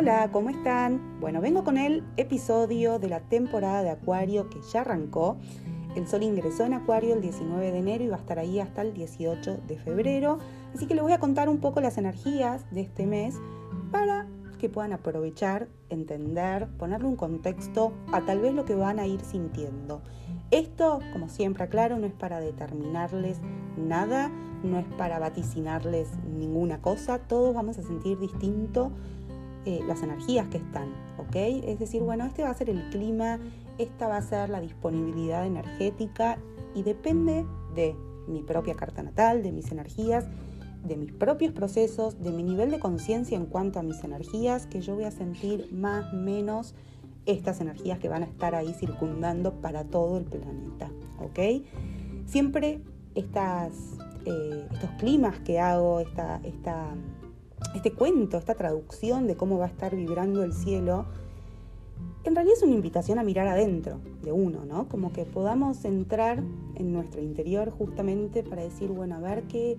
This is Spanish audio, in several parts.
Hola, ¿cómo están? Bueno, vengo con el episodio de la temporada de Acuario que ya arrancó. El sol ingresó en Acuario el 19 de enero y va a estar ahí hasta el 18 de febrero. Así que les voy a contar un poco las energías de este mes para que puedan aprovechar, entender, ponerle un contexto a tal vez lo que van a ir sintiendo. Esto, como siempre aclaro, no es para determinarles nada, no es para vaticinarles ninguna cosa, todos vamos a sentir distinto eh, las energías que están, ¿ok? Es decir, bueno, este va a ser el clima, esta va a ser la disponibilidad energética y depende de mi propia carta natal, de mis energías, de mis propios procesos, de mi nivel de conciencia en cuanto a mis energías, que yo voy a sentir más, menos estas energías que van a estar ahí circundando para todo el planeta, ¿ok? Siempre estas, eh, estos climas que hago, esta, esta este cuento, esta traducción de cómo va a estar vibrando el cielo, en realidad es una invitación a mirar adentro de uno, ¿no? Como que podamos entrar en nuestro interior justamente para decir, bueno, a ver qué,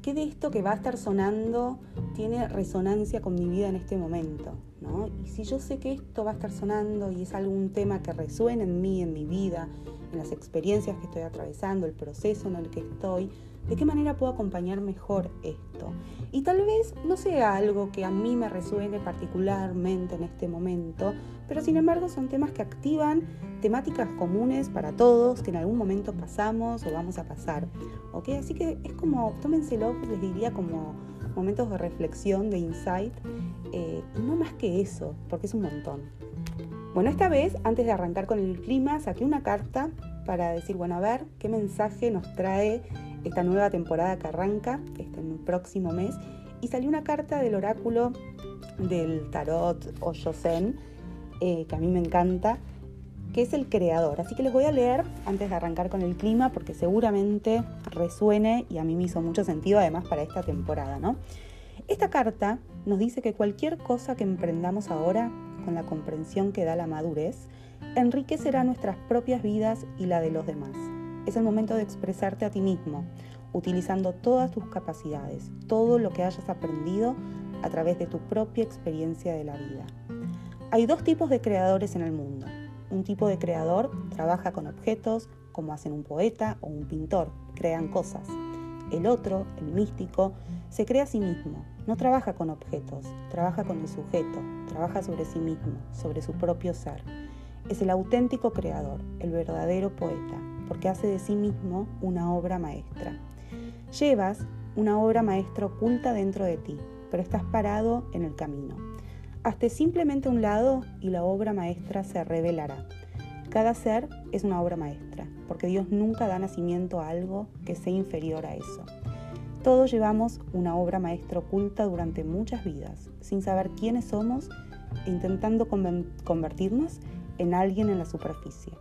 qué de esto que va a estar sonando tiene resonancia con mi vida en este momento, ¿no? Y si yo sé que esto va a estar sonando y es algún tema que resuena en mí, en mi vida, en las experiencias que estoy atravesando, el proceso en el que estoy, ¿De qué manera puedo acompañar mejor esto? Y tal vez no sea algo que a mí me resuene particularmente en este momento, pero sin embargo son temas que activan temáticas comunes para todos que en algún momento pasamos o vamos a pasar. ¿ok? Así que es como, tómenselo, les diría como momentos de reflexión, de insight, eh, no más que eso, porque es un montón. Bueno, esta vez, antes de arrancar con el clima, saqué una carta para decir, bueno, a ver, qué mensaje nos trae esta nueva temporada que arranca este, en el próximo mes y salió una carta del oráculo del tarot o Yosen, eh, que a mí me encanta, que es el creador. Así que les voy a leer antes de arrancar con el clima porque seguramente resuene y a mí me hizo mucho sentido además para esta temporada, ¿no? Esta carta nos dice que cualquier cosa que emprendamos ahora, con la comprensión que da la madurez, enriquecerá nuestras propias vidas y la de los demás. Es el momento de expresarte a ti mismo, utilizando todas tus capacidades, todo lo que hayas aprendido a través de tu propia experiencia de la vida. Hay dos tipos de creadores en el mundo. Un tipo de creador trabaja con objetos, como hacen un poeta o un pintor, crean cosas. El otro, el místico, se crea a sí mismo, no trabaja con objetos, trabaja con el sujeto, trabaja sobre sí mismo, sobre su propio ser. Es el auténtico creador, el verdadero poeta, porque hace de sí mismo una obra maestra. Llevas una obra maestra oculta dentro de ti, pero estás parado en el camino. Hazte simplemente un lado y la obra maestra se revelará. Cada ser es una obra maestra, porque Dios nunca da nacimiento a algo que sea inferior a eso. Todos llevamos una obra maestra oculta durante muchas vidas, sin saber quiénes somos intentando convertirnos en alguien en la superficie.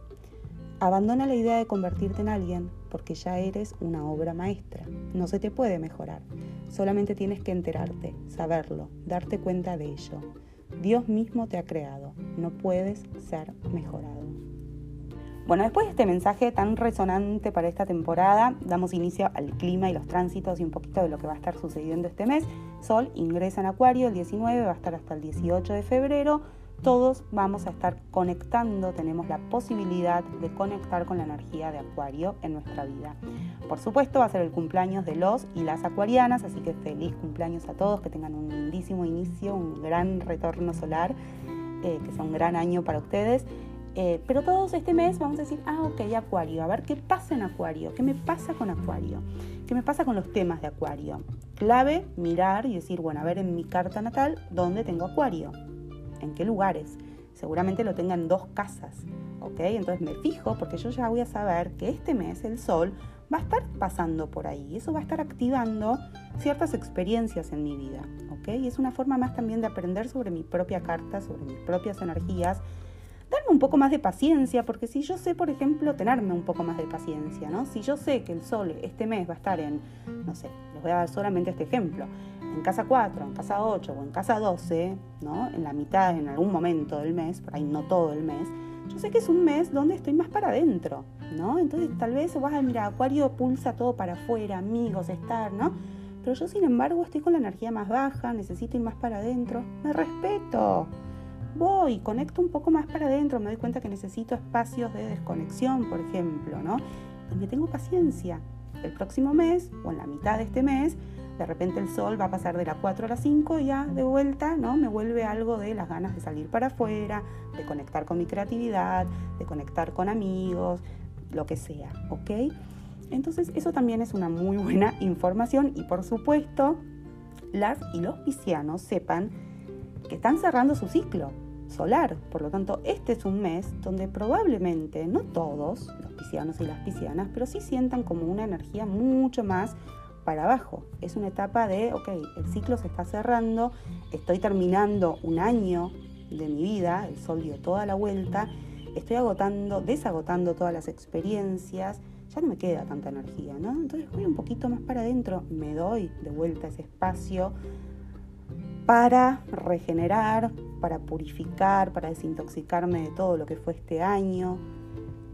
Abandona la idea de convertirte en alguien porque ya eres una obra maestra. No se te puede mejorar. Solamente tienes que enterarte, saberlo, darte cuenta de ello. Dios mismo te ha creado. No puedes ser mejorado. Bueno, después de este mensaje tan resonante para esta temporada, damos inicio al clima y los tránsitos y un poquito de lo que va a estar sucediendo este mes. Sol ingresa en Acuario el 19, va a estar hasta el 18 de febrero todos vamos a estar conectando, tenemos la posibilidad de conectar con la energía de Acuario en nuestra vida. Por supuesto va a ser el cumpleaños de los y las acuarianas, así que feliz cumpleaños a todos, que tengan un lindísimo inicio, un gran retorno solar, eh, que sea un gran año para ustedes. Eh, pero todos este mes vamos a decir, ah, ok, Acuario, a ver qué pasa en Acuario, qué me pasa con Acuario, qué me pasa con los temas de Acuario. Clave, mirar y decir, bueno, a ver en mi carta natal, ¿dónde tengo Acuario? En qué lugares. Seguramente lo tenga en dos casas, ¿ok? Entonces me fijo porque yo ya voy a saber que este mes el sol va a estar pasando por ahí. Eso va a estar activando ciertas experiencias en mi vida, ¿ok? Y es una forma más también de aprender sobre mi propia carta, sobre mis propias energías, darme un poco más de paciencia, porque si yo sé, por ejemplo, tenerme un poco más de paciencia, ¿no? Si yo sé que el sol este mes va a estar en, no sé, les voy a dar solamente este ejemplo, en casa 4, en casa 8 o en casa 12, ¿no? En la mitad, en algún momento del mes, por ahí no todo el mes, yo sé que es un mes donde estoy más para adentro, ¿no? Entonces tal vez vas a mirar, Acuario pulsa todo para afuera, amigos, estar, ¿no? Pero yo sin embargo estoy con la energía más baja, necesito ir más para adentro. Me respeto. Voy, conecto un poco más para adentro, me doy cuenta que necesito espacios de desconexión, por ejemplo, ¿no? Y me tengo paciencia. El próximo mes o en la mitad de este mes de repente el sol va a pasar de las 4 a las 5 y ya de vuelta, ¿no? Me vuelve algo de las ganas de salir para afuera, de conectar con mi creatividad, de conectar con amigos, lo que sea, ¿ok? Entonces eso también es una muy buena información y por supuesto las y los piscianos sepan que están cerrando su ciclo solar. Por lo tanto, este es un mes donde probablemente, no todos los piscianos y las piscianas, pero sí sientan como una energía mucho más para abajo. Es una etapa de, ok, el ciclo se está cerrando, estoy terminando un año de mi vida, el sol dio toda la vuelta, estoy agotando, desagotando todas las experiencias, ya no me queda tanta energía, ¿no? Entonces voy un poquito más para adentro, me doy de vuelta ese espacio para regenerar, para purificar, para desintoxicarme de todo lo que fue este año.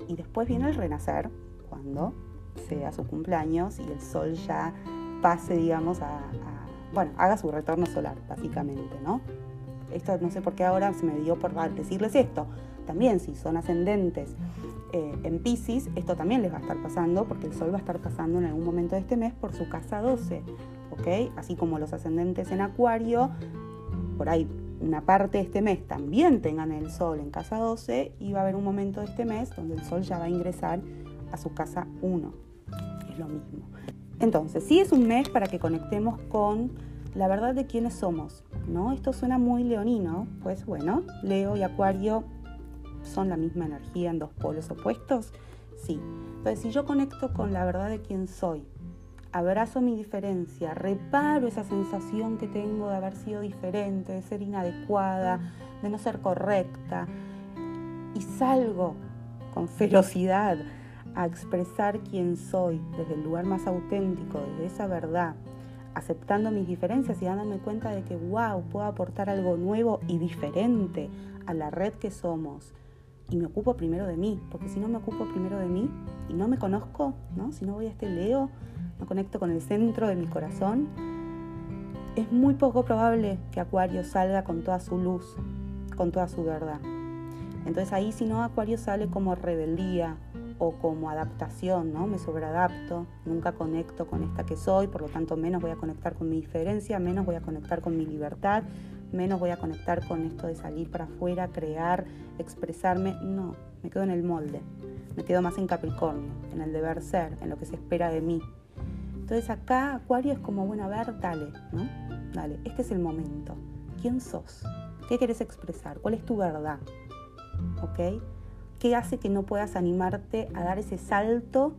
Y después viene el renacer, cuando sea su cumpleaños y el sol ya pase, digamos, a, bueno, haga su retorno solar, básicamente, ¿no? Esto no sé por qué ahora se me dio por decirles esto. También si son ascendentes eh, en Pisces, esto también les va a estar pasando porque el Sol va a estar pasando en algún momento de este mes por su casa 12, ¿ok? Así como los ascendentes en Acuario, por ahí una parte de este mes también tengan el Sol en casa 12 y va a haber un momento de este mes donde el Sol ya va a ingresar a su casa 1 lo mismo. Entonces, si es un mes para que conectemos con la verdad de quiénes somos, ¿no? Esto suena muy leonino, pues bueno, Leo y Acuario son la misma energía en dos polos opuestos, sí. Entonces, si yo conecto con la verdad de quién soy, abrazo mi diferencia, reparo esa sensación que tengo de haber sido diferente, de ser inadecuada, de no ser correcta, y salgo con ferocidad a expresar quién soy desde el lugar más auténtico, desde esa verdad, aceptando mis diferencias y dándome cuenta de que, wow, puedo aportar algo nuevo y diferente a la red que somos. Y me ocupo primero de mí, porque si no me ocupo primero de mí y no me conozco, ¿no? si no voy a este Leo, no conecto con el centro de mi corazón, es muy poco probable que Acuario salga con toda su luz, con toda su verdad. Entonces ahí si no Acuario sale como rebeldía, o como adaptación, ¿no? Me sobreadapto, nunca conecto con esta que soy, por lo tanto menos voy a conectar con mi diferencia, menos voy a conectar con mi libertad, menos voy a conectar con esto de salir para afuera, crear, expresarme. No, me quedo en el molde, me quedo más en Capricornio, en el deber ser, en lo que se espera de mí. Entonces acá Acuario es como, bueno, ver, dale, ¿no? Dale, este es el momento. ¿Quién sos? ¿Qué quieres expresar? ¿Cuál es tu verdad? ¿Ok? ¿Qué hace que no puedas animarte a dar ese salto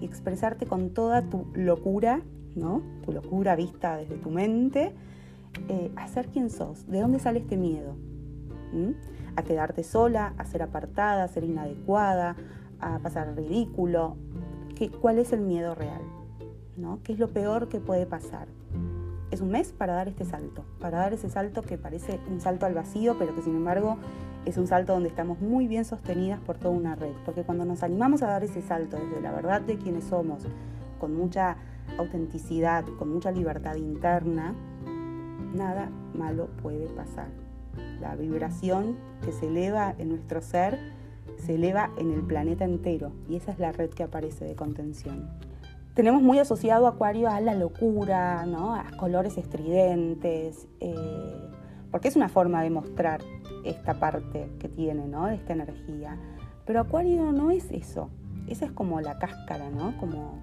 y expresarte con toda tu locura, ¿no? Tu locura vista desde tu mente, eh, a ser quien sos? ¿De dónde sale este miedo? ¿Mm? A quedarte sola, a ser apartada, a ser inadecuada, a pasar ridículo. ¿Qué, ¿Cuál es el miedo real? ¿no? ¿Qué es lo peor que puede pasar? Es un mes para dar este salto, para dar ese salto que parece un salto al vacío, pero que sin embargo es un salto donde estamos muy bien sostenidas por toda una red, porque cuando nos animamos a dar ese salto desde la verdad de quienes somos, con mucha autenticidad, con mucha libertad interna, nada malo puede pasar. La vibración que se eleva en nuestro ser se eleva en el planeta entero y esa es la red que aparece de contención. Tenemos muy asociado Acuario a la locura, ¿no? a colores estridentes, eh, porque es una forma de mostrar esta parte que tiene, ¿no? Esta energía. Pero Acuario no es eso. Esa es como la cáscara, ¿no? Como,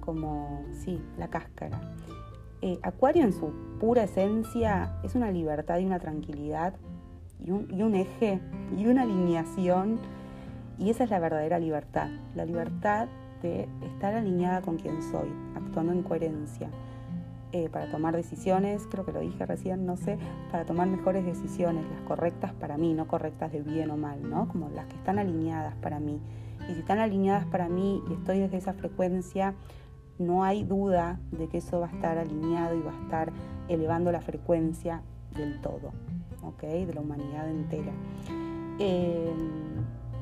como sí, la cáscara. Eh, Acuario en su pura esencia es una libertad y una tranquilidad y un, y un eje y una alineación. Y esa es la verdadera libertad. La libertad de estar alineada con quien soy, actuando en coherencia. Eh, para tomar decisiones, creo que lo dije recién, no sé, para tomar mejores decisiones, las correctas para mí, no correctas de bien o mal, ¿no? Como las que están alineadas para mí. Y si están alineadas para mí y estoy desde esa frecuencia, no hay duda de que eso va a estar alineado y va a estar elevando la frecuencia del todo, ¿ok? De la humanidad entera. Eh,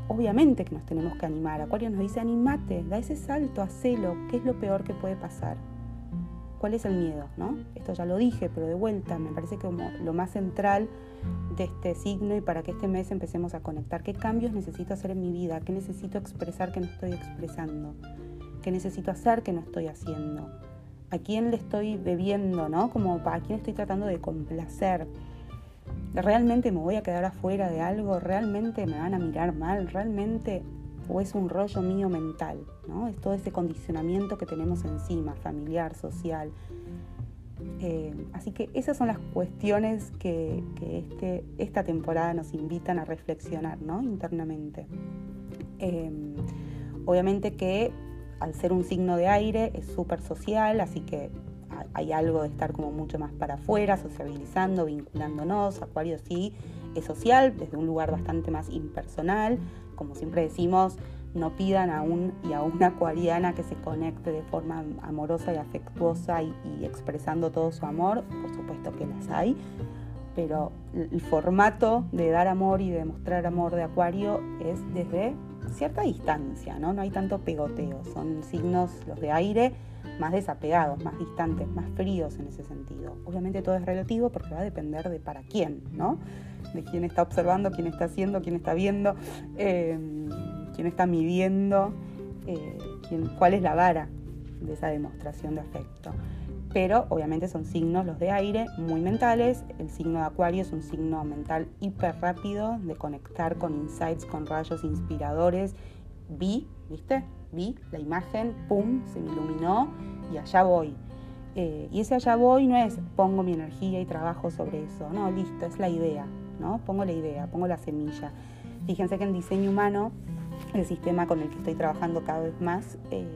obviamente que nos tenemos que animar. Acuario nos dice, animate, da ese salto, hacelo, ¿qué es lo peor que puede pasar? ¿Cuál es el miedo? ¿no? Esto ya lo dije, pero de vuelta, me parece como lo más central de este signo y para que este mes empecemos a conectar. ¿Qué cambios necesito hacer en mi vida? ¿Qué necesito expresar que no estoy expresando? ¿Qué necesito hacer que no estoy haciendo? ¿A quién le estoy bebiendo? ¿no? Como a quién estoy tratando de complacer. ¿Realmente me voy a quedar afuera de algo? ¿Realmente me van a mirar mal? ¿Realmente es un rollo mío mental, ¿no? Es todo ese condicionamiento que tenemos encima, familiar, social. Eh, así que esas son las cuestiones que, este, esta temporada nos invitan a reflexionar ¿no? internamente. Eh, obviamente que al ser un signo de aire es súper social, así que hay algo de estar como mucho más para afuera, sociabilizando, vinculándonos. Acuario sí es social, desde un lugar bastante más impersonal, como siempre decimos, no pidan a un y a una acuariana que se conecte de forma amorosa y afectuosa y, expresando todo su amor, por supuesto que las hay, pero el formato de dar amor y de mostrar amor de acuario es desde cierta distancia, ¿no? No hay tanto pegoteo, son signos los de aire más desapegados, más distantes, más fríos en ese sentido. Obviamente todo es relativo porque va a depender de para quién, ¿no? de quién está observando, quién está haciendo, quién está viendo, em, quién está midiendo, eh, cuál es la vara de esa demostración de afecto. Pero obviamente son signos los de aire muy mentales. El signo de Acuario es un signo mental hiper rápido de conectar con insights, con rayos inspiradores. Vi, ¿viste? Vi la imagen, pum, se me iluminó y allá voy. Eh, y ese allá voy no es pongo mi energía y trabajo sobre eso, no, listo, es la idea. Pongo la idea, pongo la semilla. Fíjense que en diseño humano, el sistema con el que estoy trabajando cada vez más, eh,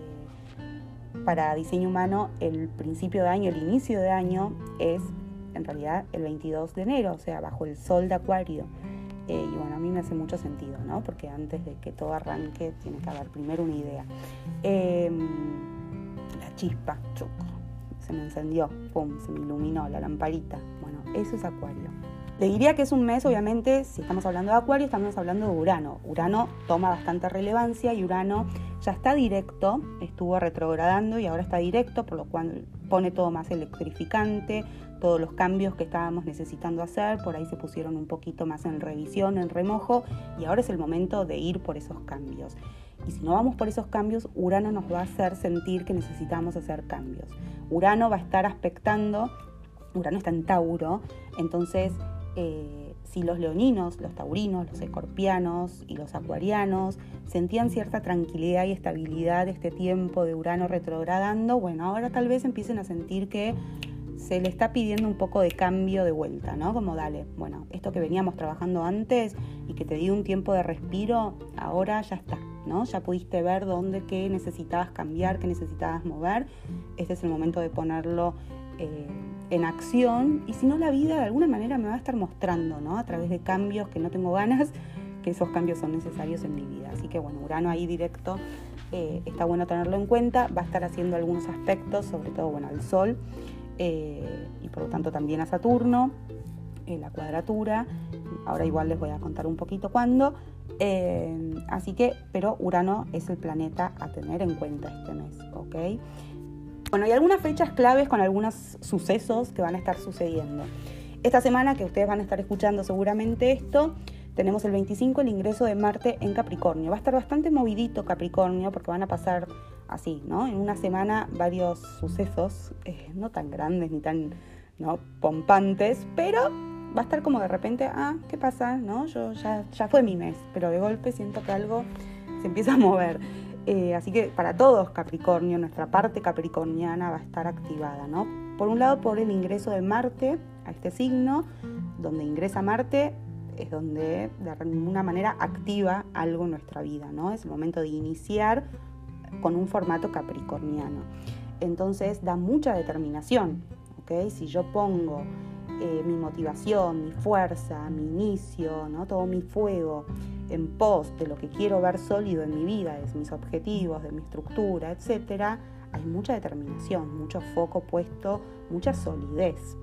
para diseño humano el principio de año, el inicio de año es en realidad el 22 de enero, o sea, bajo el sol de Acuario. Eh, y bueno, a mí me hace mucho sentido, ¿no? Porque antes de que todo arranque tiene que haber primero una idea. Em, la chispa, choco, se me encendió, pum, se me iluminó la lamparita. Bueno, eso es Acuario. Le diría que es un mes, obviamente, si estamos hablando de Acuario, estamos hablando de Urano. Urano toma bastante relevancia y Urano ya está directo, estuvo retrogradando y ahora está directo, por lo cual pone todo más electrificante, todos los cambios que estábamos necesitando hacer, por ahí se pusieron un poquito más en revisión, en remojo, y ahora es el momento de ir por esos cambios. Y si no vamos por esos cambios, Urano nos va a hacer sentir que necesitamos hacer cambios. Urano va a estar aspectando, Urano está en Tauro, entonces eh, si los leoninos, los taurinos, los escorpianos y los acuarianos sentían cierta tranquilidad y estabilidad este tiempo de Urano retrogradando, bueno, ahora tal vez empiecen a sentir que se le está pidiendo un poco de cambio de vuelta, ¿no? Como dale, bueno, esto que veníamos trabajando antes y que te di un tiempo de respiro, ahora ya está, ¿no? Ya pudiste ver dónde, qué necesitabas cambiar, qué necesitabas mover. Este es el momento de ponerlo eh, en acción y si no la vida de alguna manera me va a estar mostrando, ¿no? A través de cambios que no tengo ganas, que esos cambios son necesarios en mi vida. Así que bueno, Urano ahí directo eh, está bueno tenerlo en cuenta, va a estar haciendo algunos aspectos, sobre todo bueno al Sol eh, y por lo tanto también a Saturno, en la cuadratura, ahora igual les voy a contar un poquito cuándo. Eh, así que, pero Urano es el planeta a tener en cuenta este mes, ¿ok? Bueno, hay algunas fechas claves con algunos sucesos que van a estar sucediendo. Esta semana, que ustedes van a estar escuchando seguramente esto, tenemos el 25 el ingreso de Marte en Capricornio. Va a estar bastante movidito Capricornio porque van a pasar así, ¿no? En una semana varios sucesos, eh, no tan grandes ni tan ¿no? pompantes, pero va a estar como de repente, ah, ¿qué pasa? ¿No? Yo ya, ya fue mi mes, pero de golpe siento que algo se empieza a mover. Eh, así que para todos Capricornio, nuestra parte capricorniana va a estar activada, ¿no? Por un lado, por el ingreso de Marte a este signo, donde ingresa Marte es donde de alguna manera activa algo en nuestra vida, ¿no? Es el momento de iniciar con un formato capricorniano. Entonces da mucha determinación, ¿ok? Si yo pongo eh, mi motivación, mi fuerza, mi inicio, ¿no? todo mi fuego en pos de lo que quiero ver sólido en mi vida, de mis objetivos, de mi estructura, etc., hay mucha determinación, mucho foco puesto, mucha solidez.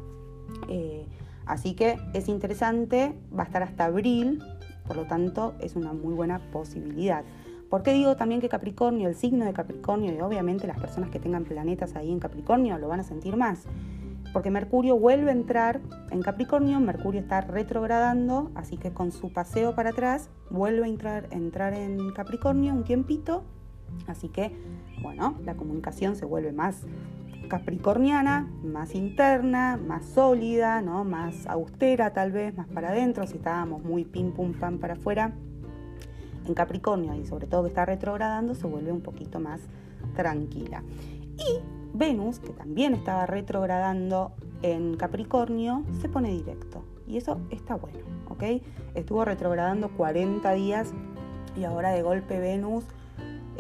Eh, así que es interesante, va a estar hasta abril, por lo tanto es una muy buena posibilidad. ¿Por qué digo también que Capricornio, el signo de Capricornio, y obviamente las personas que tengan planetas ahí en Capricornio lo van a sentir más? Porque Mercurio vuelve a entrar en Capricornio, Mercurio está retrogradando, así que con su paseo para atrás vuelve a entrar, en Capricornio un tiempito, así que, bueno, la comunicación se vuelve más capricorniana, más interna, más sólida, ¿no? más austera tal vez, más para adentro, si estábamos muy pim pum pam para afuera. En Capricornio y sobre todo que está retrogradando se vuelve un poquito más tranquila. Y Venus, que también estaba retrogradando en Capricornio, se pone directo. Y eso está bueno, ¿ok? Estuvo retrogradando 40 días y ahora de golpe Venus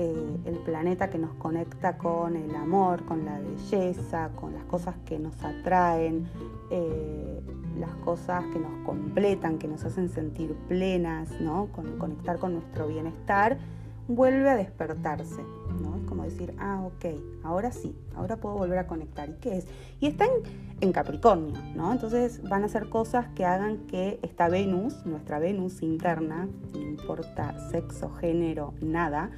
eh, el planeta que nos conecta con el amor, con la belleza, con las cosas que nos atraen, eh, las cosas que nos completan, que nos hacen sentir plenas, ¿no? Con, conectar con nuestro bienestar, vuelve a despertarse, ¿no? Es como decir, ah, ok, ahora sí, ahora puedo volver a conectar. ¿Y qué es? Y está en, Capricornio, ¿no? Entonces van a ser cosas que hagan que esta Venus, nuestra Venus interna, no importa sexo, género, nada,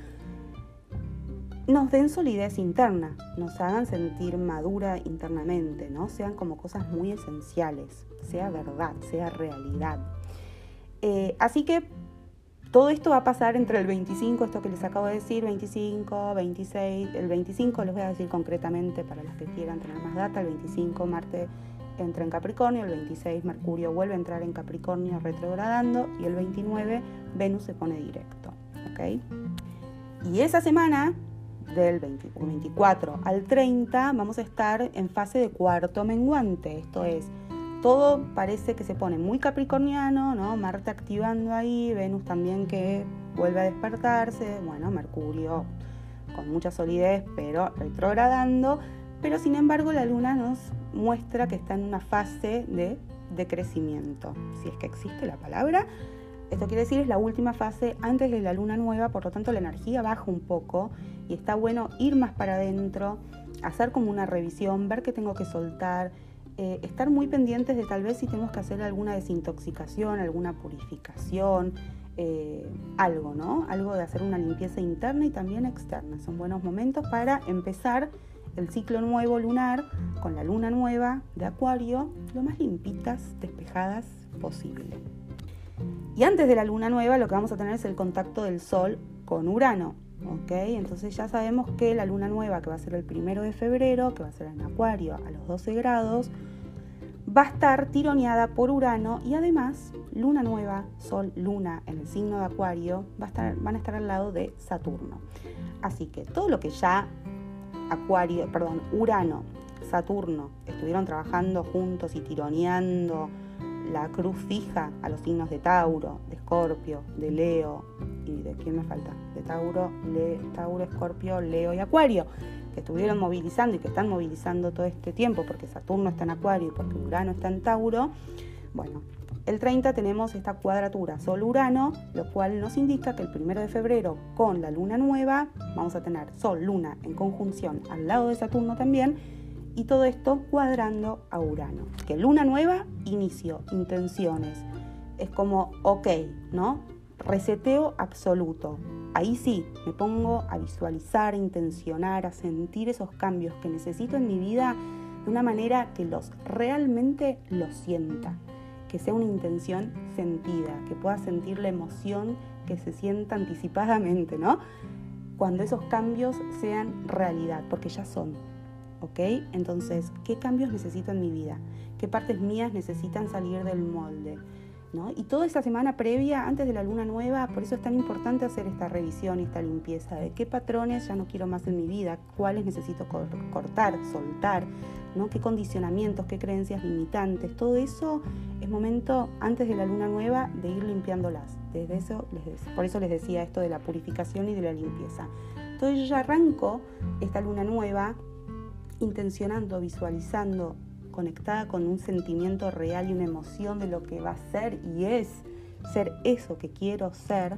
nos den solidez interna, nos hagan sentir madura internamente, ¿no? Sean como cosas muy esenciales, sea verdad, sea realidad. Eh, así que todo esto va a pasar entre el 25, esto que les acabo de decir, 25, 26, el 25 les voy a decir concretamente para los que quieran tener más data, el 25 Marte entra en Capricornio, el 26 Mercurio vuelve a entrar en Capricornio retrogradando y el 29 Venus se pone directo, ¿ok? Y esa semana del 24 al 30 vamos a estar en fase de cuarto menguante. Esto es, todo parece que se pone muy capricorniano, ¿no? Marte activando ahí, Venus también que vuelve a despertarse, bueno, Mercurio con mucha solidez, pero retrogradando, pero sin embargo la luna nos muestra que está en una fase de decrecimiento, si es que existe la palabra. Esto quiere decir es la última fase antes de la luna nueva, por lo tanto la energía baja un poco y está bueno ir más para adentro, hacer como una revisión, ver qué tengo que soltar, eh, estar muy pendientes de tal vez si tenemos que hacer alguna desintoxicación, alguna purificación, eh, algo, ¿no? Algo de hacer una limpieza interna y también externa. Son buenos momentos para empezar el ciclo nuevo lunar con la luna nueva de Acuario lo más limpitas, despejadas posible. Y antes de la luna nueva lo que vamos a tener es el contacto del Sol con Urano. ¿Ok? Entonces ya sabemos que la luna nueva, que va a ser el primero de febrero, que va a ser en Acuario a los 12 grados, va a estar tironeada por Urano y además luna nueva, Sol, luna en el signo de Acuario, va a estar, van a estar al lado de Saturno. Así que todo lo que ya Acuario, perdón, Urano, Saturno estuvieron trabajando juntos y tironeando la cruz fija a los signos de Tauro, de Escorpio, de Leo y de quién me falta, de Tauro, Le, Tauro, Escorpio, Leo y Acuario, que estuvieron movilizando y que están movilizando todo este tiempo porque Saturno está en Acuario y porque Urano está en Tauro. Bueno, el 30 tenemos esta cuadratura Sol-Urano, lo cual nos indica que el primero de febrero con la luna nueva vamos a tener Sol-Luna en conjunción al lado de Saturno también y todo esto cuadrando a Urano. Que luna nueva, inicio, intenciones. Es como, ok, ¿no? Reseteo absoluto. Ahí sí, me pongo a visualizar, a intencionar, a sentir esos cambios que necesito en mi vida de una manera que los realmente los sienta, que sea una intención sentida, que pueda sentir la emoción que se sienta anticipadamente, ¿no? Cuando esos cambios sean realidad, porque ya son, ¿ok? Entonces, ¿qué cambios necesito en mi vida? ¿Qué partes mías necesitan salir del molde? ¿No? Y toda esa semana previa, antes de la luna nueva, por eso es tan importante hacer esta revisión y esta limpieza de qué patrones ya no quiero más en mi vida, cuáles necesito cortar, soltar, ¿no? qué condicionamientos, qué creencias limitantes. Todo eso es momento antes de la luna nueva de ir limpiándolas. Desde eso por eso les decía esto de la purificación y de la limpieza. Entonces yo ya arranco esta luna nueva intencionando, visualizando, conectada con un sentimiento real y una emoción de lo que va a ser y es ser eso que quiero ser.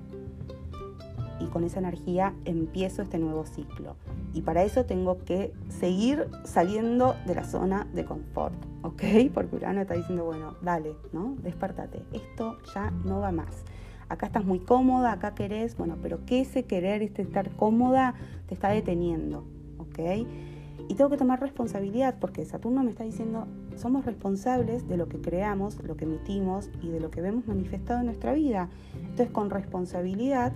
Y con esa energía empiezo este nuevo ciclo. Y para eso tengo que seguir saliendo de la zona de confort, ¿ok? Porque Urano está diciendo, bueno, dale, ¿no? Despertate. Esto ya no va más. acá estás muy cómoda, acá querés, bueno, pero que ese querer, este estar cómoda, te está deteniendo, ¿ok? Y tengo que tomar responsabilidad porque Saturno me está diciendo, somos responsables de lo que creamos, lo que emitimos y de lo que vemos manifestado en nuestra vida. Entonces con responsabilidad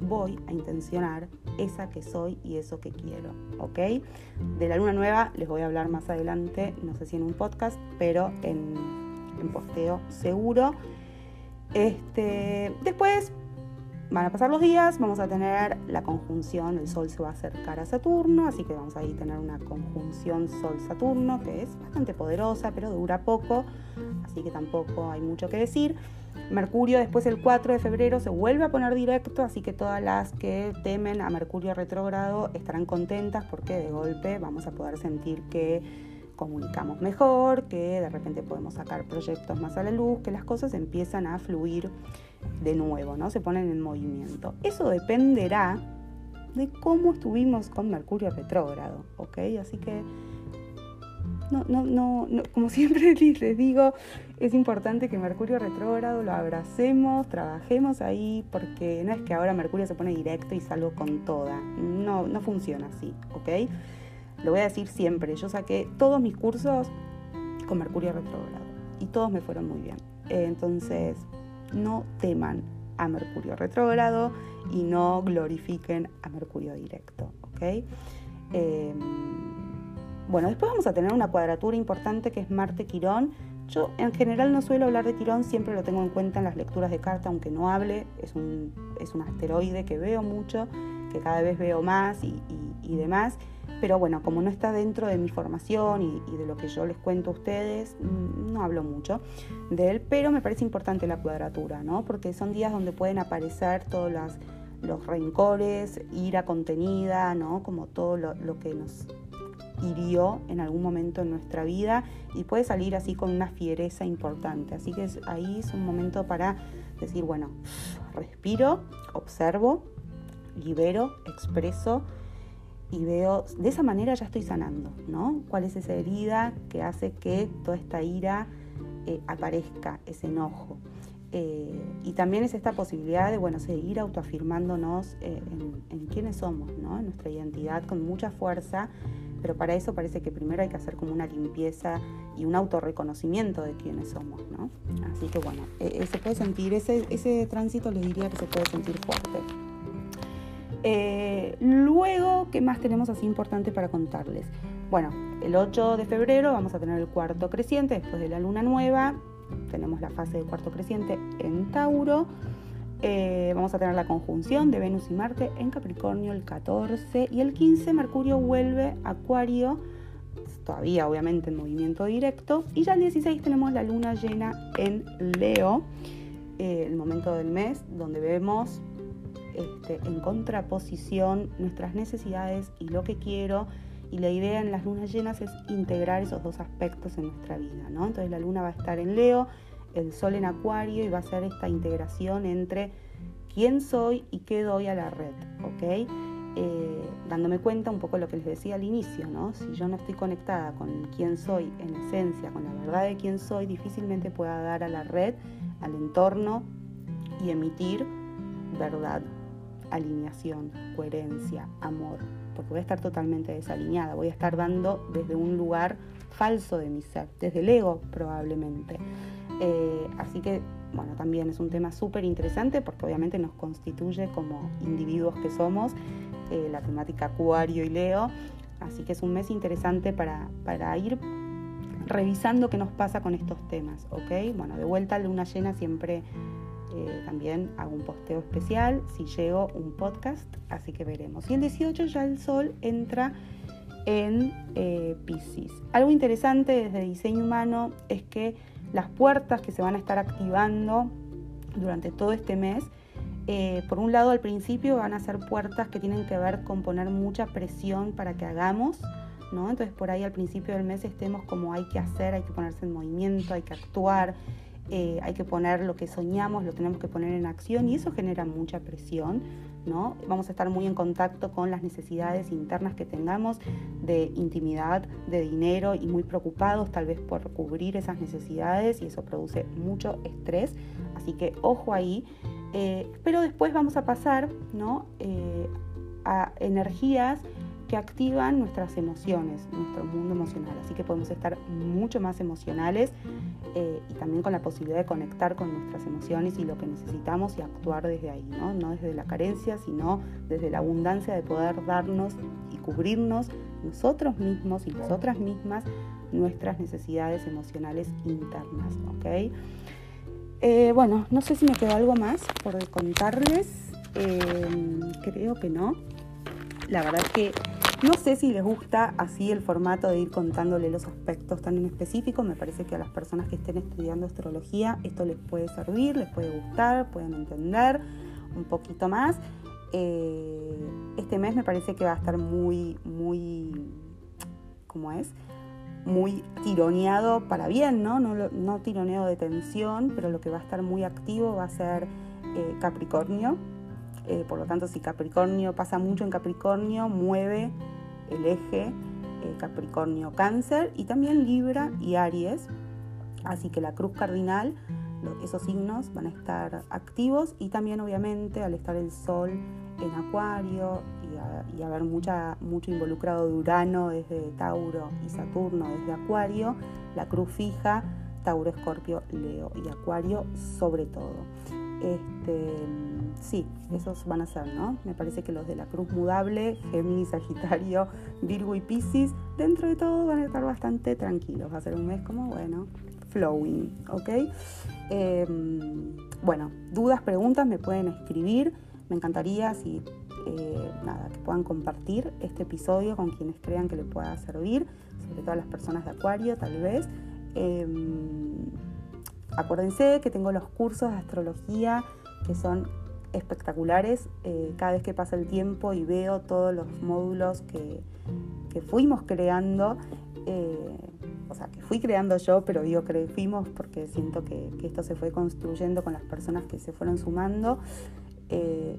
voy a intencionar esa que soy y eso que quiero, ¿ok? De la luna nueva les voy a hablar más adelante, no sé si en un podcast, pero en, en posteo seguro. Este, después van a pasar los días, vamos a tener la conjunción, el Sol se va a acercar a Saturno, así que vamos a tener una conjunción Sol-Saturno que es bastante poderosa, pero dura poco, así que tampoco hay mucho que decir. Mercurio después el 4 de febrero se vuelve a poner directo, así que todas las que temen a Mercurio retrógrado estarán contentas porque de golpe vamos a poder sentir que comunicamos mejor, que de repente podemos sacar proyectos más a la luz, que las cosas empiezan a fluir de nuevo, ¿no? Se ponen en movimiento. Eso dependerá de cómo estuvimos con Mercurio retrógrado, ¿ok? Así que no, no, no, como siempre les digo, es importante que Mercurio retrógrado lo abracemos, trabajemos ahí, porque no es que ahora Mercurio se pone directo y salgo con toda. No, no funciona así, ¿ok? Lo voy a decir siempre, yo saqué todos mis cursos con Mercurio retrógrado y todos me fueron muy bien. entonces, no teman a Mercurio retrógrado y no glorifiquen a Mercurio directo, ¿ok? Em, bueno, después vamos a tener una cuadratura importante que es Marte-Quirón. Yo en general no suelo hablar de Quirón, siempre lo tengo en cuenta en las lecturas de carta, aunque no hable. Es un, es un asteroide que veo mucho, que cada vez veo más y demás pero bueno, como no está dentro de mi formación y, de lo que yo les cuento a ustedes, mm, no hablo mucho de él, pero me parece importante la cuadratura, ¿no? Porque son días donde pueden aparecer todos los rencores, ira contenida, ¿no? Como todo lo, que nos hirió en algún momento en nuestra vida y puede salir así con una fiereza importante. Así que ahí es un momento para decir, bueno, respiro, observo, libero, expreso y veo, de esa manera ya estoy sanando, ¿no? ¿Cuál es esa herida que hace que toda esta ira eh, aparezca, ese enojo? Eh, y también es esta posibilidad de, bueno, seguir autoafirmándonos eh, en, en, quiénes somos, ¿no? En nuestra identidad con mucha fuerza, pero para eso parece que primero hay que hacer como una limpieza y un autorreconocimiento de quiénes somos, ¿no? Así que bueno, se puede sentir, ese, ese tránsito les diría que se puede sentir fuerte. Eh, luego, ¿qué más tenemos así importante para contarles? Bueno, el 8 de febrero vamos a tener el cuarto creciente después de la luna nueva. Tenemos la fase de cuarto creciente en Tauro. Eh, vamos a tener la conjunción de Venus y Marte en Capricornio el 14 y el 15 Mercurio vuelve a Acuario, todavía obviamente en movimiento directo. Y ya el 16 tenemos la luna llena en Leo, eh, el momento del mes donde vemos este, en contraposición nuestras necesidades y lo que quiero. Y la idea en las lunas llenas es integrar esos dos aspectos en nuestra vida. ¿no? Entonces la luna va a estar en Leo, el sol en Acuario y va a ser esta integración entre quién soy y qué doy a la red. ¿ok? Eh, dándome cuenta un poco lo que les decía al inicio, ¿no? Si yo no estoy conectada con quién soy en esencia, con la verdad de quién soy, difícilmente pueda dar a la red, al entorno y emitir verdad alineación, coherencia, amor, porque voy a estar totalmente desalineada, voy a estar dando desde un lugar falso de mi ser, desde el ego probablemente. Eh, así que, bueno, también es un tema súper interesante porque obviamente nos constituye como individuos que somos, eh, la temática Acuario y Leo, así que es un mes interesante para, para ir revisando qué nos pasa con estos temas, ¿ok? Bueno, de vuelta luna llena siempre eh, también hago un posteo especial, si llego un podcast, así que veremos. Y el 18 ya el sol entra en eh, Pisces. Algo interesante desde diseño humano es que las puertas que se van a estar activando durante todo este mes, eh, por un lado al principio van a ser puertas que tienen que ver con poner mucha presión para que hagamos, ¿no? Entonces por ahí al principio del mes estemos como hay que hacer, hay que ponerse en movimiento, hay que actuar, eh, hay que poner lo que soñamos, lo tenemos que poner en acción y eso genera mucha presión, ¿no? Vamos a estar muy en contacto con las necesidades internas que tengamos de intimidad, de dinero y muy preocupados tal vez por cubrir esas necesidades y eso produce mucho estrés. Así que ojo ahí. Eh, pero después vamos a pasar ¿no? Eh, a energías que activan nuestras emociones, nuestro mundo emocional. Así que podemos estar mucho más emocionales eh, y también con la posibilidad de conectar con nuestras emociones y lo que necesitamos y actuar desde ahí, ¿no? no desde la carencia, sino desde la abundancia de poder darnos y cubrirnos nosotros mismos y nosotras mismas nuestras necesidades emocionales internas. ¿ok? Eh, bueno, no sé si me quedó algo más por contarles. Eh, creo que no. La verdad es que no sé si les gusta así el formato de ir contándole los aspectos tan en específico. Me parece que a las personas que estén estudiando astrología esto les puede servir, les puede gustar, pueden entender un poquito más. Eh, este mes me parece que va a estar muy, muy, ¿cómo es? Muy tironeado para bien, ¿no? No, tironeo de tensión, pero lo que va a estar muy activo va a ser eh, Capricornio. Eh, por lo tanto, si Capricornio pasa mucho en Capricornio, mueve el eje eh, Capricornio-Cáncer y también Libra y Aries. Así que la cruz cardinal, esos signos van a estar activos y también obviamente al estar el Sol en Acuario y, haber mucho involucrado de Urano desde Tauro y Saturno desde Acuario, la cruz fija, Tauro, Escorpio, Leo y Acuario sobre todo. Este, sí, esos van a ser, ¿no? Me parece que los de la cruz mudable, Géminis, Sagitario, Virgo y Piscis, dentro de todo van a estar bastante tranquilos. Va a ser un mes como, bueno, flowing, ¿ok? Em, bueno, dudas, preguntas me pueden escribir. Me encantaría si eh, nada, que puedan compartir este episodio con quienes crean que le pueda servir, sobre todo a las personas de Acuario, tal vez. Em, Acuérdense que tengo los cursos de astrología que son espectaculares. Eh, cada vez que pasa el tiempo y veo todos los módulos que, fuimos creando, eh, o sea, que fui creando yo, pero digo que fuimos porque siento que, esto se fue construyendo con las personas que se fueron sumando. Eh,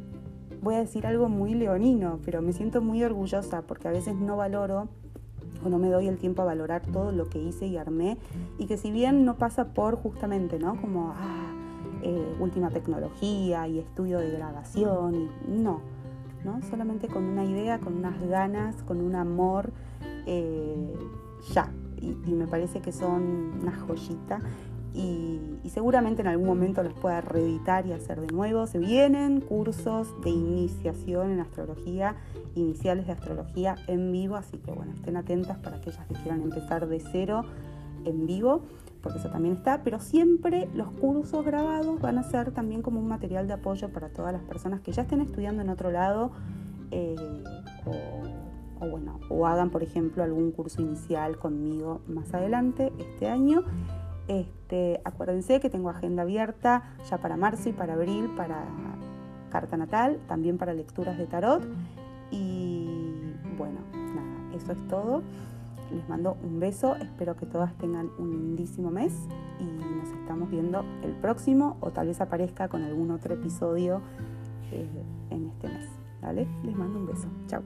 voy a decir algo muy leonino, pero me siento muy orgullosa porque a veces no valoro no me doy el tiempo a valorar todo lo que hice y armé y que si bien no pasa por justamente, ¿no? Como, ah, eh, última tecnología y estudio de grabación, y, no, ¿no? Solamente con una idea, con unas ganas, con un amor, eh, ya. Y, me parece que son una joyita y, seguramente en algún momento los pueda reeditar y hacer de nuevo. Se vienen cursos de iniciación en astrología, iniciales de astrología en vivo, así que bueno, estén atentas para aquellas que quieran empezar de cero en vivo, porque eso también está, pero siempre los cursos grabados van a ser también como un material de apoyo para todas las personas que ya estén estudiando en otro lado eh, o, o bueno, o hagan por ejemplo algún curso inicial conmigo más adelante este año este, acuérdense que tengo agenda abierta ya para marzo y para abril para carta natal, también para lecturas de tarot. Y bueno, nada, eso es todo. Les mando un beso, espero que todas tengan un lindísimo mes y nos estamos viendo el próximo o tal vez aparezca con algún otro episodio eh, en este mes. ¿Vale? Les mando un beso. Chao.